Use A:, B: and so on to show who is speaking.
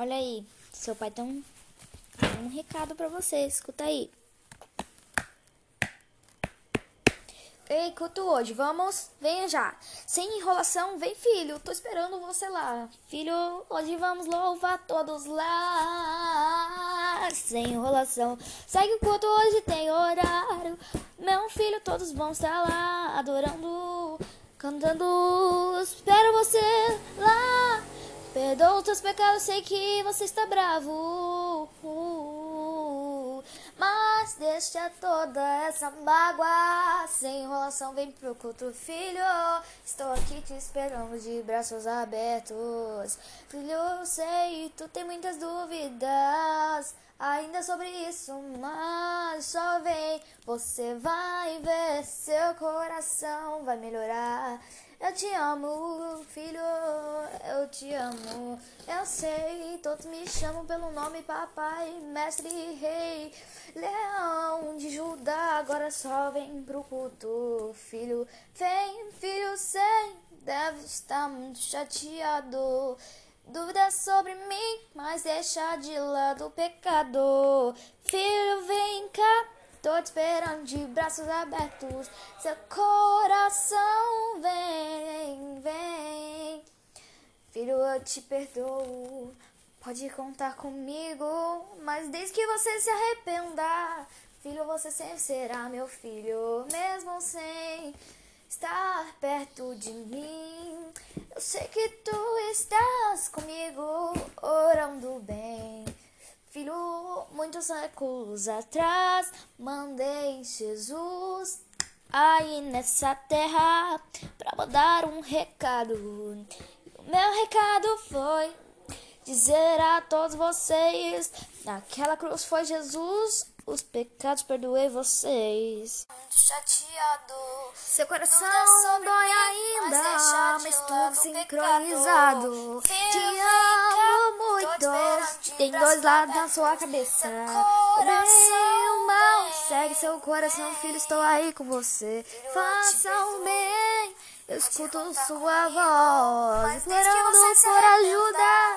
A: Olha aí, seu pai tem um, um recado para você, escuta aí. Ei, culto hoje, vamos? Venha já. Sem enrolação, vem filho, tô esperando você lá. Filho, hoje vamos louvar todos lá. Sem enrolação, segue o culto hoje, tem horário. Meu filho, todos vão estar lá, adorando, cantando. Espero você lá. Perdoa os teus pecados, sei que você está bravo. Mas deixa toda essa mágoa Sem enrolação, vem pro culto, filho. Estou aqui te esperando de braços abertos. Filho, eu sei, tu tem muitas dúvidas Ainda sobre isso, mas só vem. Você vai ver, seu coração vai melhorar. Eu te amo, filho, eu te amo. Eu sei, todos me chamam pelo nome papai, mestre, rei, leão de Judá. Agora só vem pro culto, filho. Vem, filho, sei, deve estar muito chateado. Dúvidas sobre mim, mas deixa de lado o pecado. Filho, vem cá. Tô te esperando de braços abertos. Seu coração vem, vem. Eu te perdoo. Pode contar comigo. Mas desde que você se arrependa, filho, você sempre será meu filho. Mesmo sem estar perto de mim. Eu sei que tu estás comigo, orando bem. Filho, muitos séculos atrás, mandei Jesus aí nessa terra para mandar um recado. Meu recado foi dizer a todos vocês: naquela cruz foi Jesus, os pecados perdoei vocês.
B: Chateado,
A: seu coração dói ainda, mas tudo sincronizado. Te amo muito, tem dois lados na sua cabeça. O bem e o mal, segue seu coração, filho, estou aí com você. Faça o bem, eu escuto sua voz, implorando por ajuda.